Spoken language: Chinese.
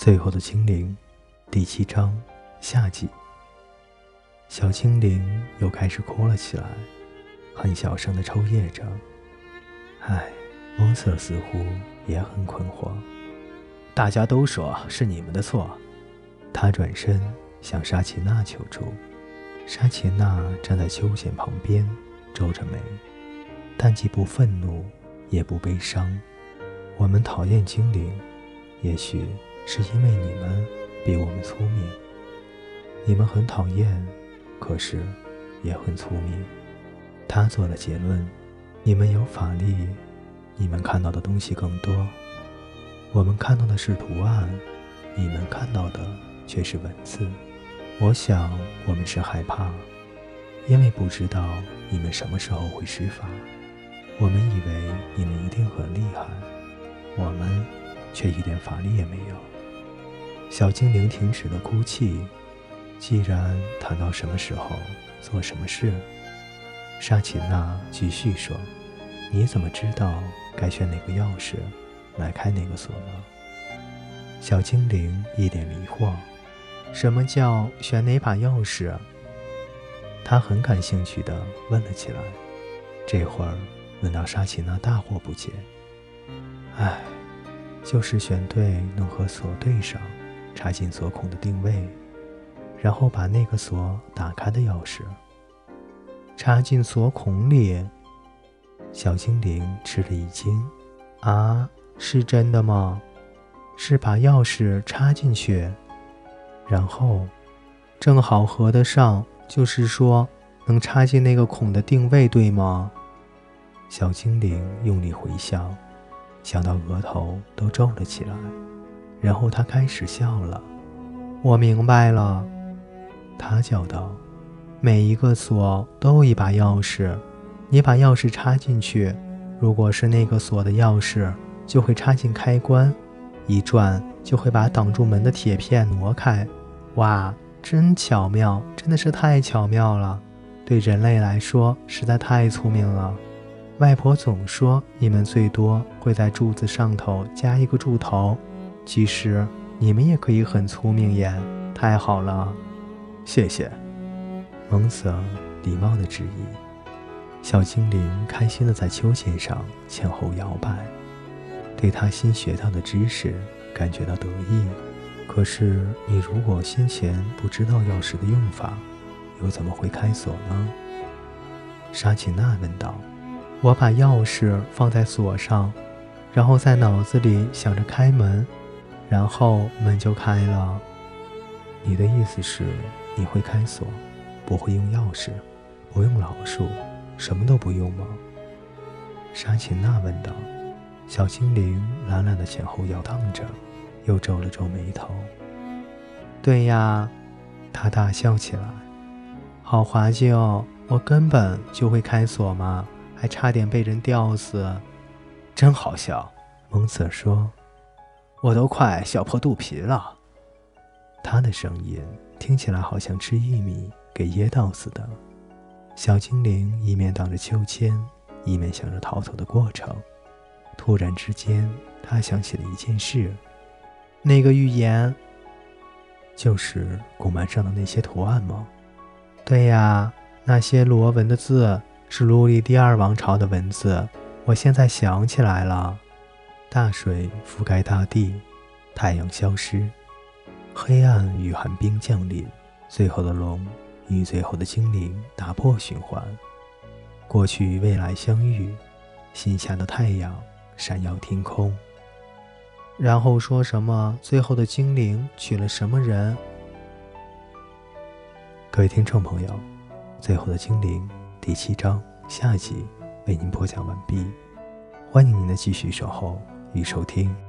最后的精灵，第七章下集。小精灵又开始哭了起来，很小声的抽噎着。唉，蒙瑟似乎也很困惑。大家都说是你们的错。他转身向沙琪娜求助。沙琪娜站在秋千旁边，皱着眉，但既不愤怒，也不悲伤。我们讨厌精灵，也许。是因为你们比我们聪明，你们很讨厌，可是也很聪明。他做了结论：你们有法力，你们看到的东西更多。我们看到的是图案，你们看到的却是文字。我想我们是害怕，因为不知道你们什么时候会施法。我们以为你们一定很厉害，我们却一点法力也没有。小精灵停止了哭泣。既然谈到什么时候做什么事，沙琪娜继续说：“你怎么知道该选哪个钥匙来开哪个锁呢？”小精灵一脸迷惑：“什么叫选哪把钥匙？”他很感兴趣地问了起来。这会儿问到沙琪娜大惑不解：“唉，就是选对能和锁对上。”插进锁孔的定位，然后把那个锁打开的钥匙插进锁孔里。小精灵吃了一惊：“啊，是真的吗？是把钥匙插进去，然后正好合得上，就是说能插进那个孔的定位，对吗？”小精灵用力回想，想到额头都皱了起来。然后他开始笑了。我明白了，他叫道：“每一个锁都有一把钥匙，你把钥匙插进去，如果是那个锁的钥匙，就会插进开关，一转就会把挡住门的铁片挪开。哇，真巧妙，真的是太巧妙了！对人类来说，实在太聪明了。外婆总说，你们最多会在柱子上头加一个柱头。”其实你们也可以很聪明耶！太好了，谢谢。蒙瑟礼貌的致意。小精灵开心的在秋千上前后摇摆，对他新学到的知识感觉到得意。可是你如果先前不知道钥匙的用法，又怎么会开锁呢？沙琪娜问道。我把钥匙放在锁上，然后在脑子里想着开门。然后门就开了。你的意思是你会开锁，不会用钥匙，不用老鼠，什么都不用吗？沙琴娜问道。小精灵懒懒的前后摇荡着，又皱了皱眉头。对呀，他大笑起来。好滑稽哦！我根本就会开锁嘛，还差点被人吊死，真好笑。蒙瑟说。我都快笑破肚皮了。他的声音听起来好像吃玉米给噎到似的。小精灵一面荡着秋千，一面想着逃走的过程。突然之间，他想起了一件事：那个预言，就是古门上的那些图案吗？对呀，那些罗文的字是卢里第二王朝的文字。我现在想起来了。大水覆盖大地，太阳消失，黑暗与寒冰降临。最后的龙与最后的精灵打破循环，过去与未来相遇，新下的太阳闪耀天空。然后说什么？最后的精灵娶了什么人？各位听众朋友，最后的精灵第七章下集为您播讲完毕，欢迎您的继续守候。已收听。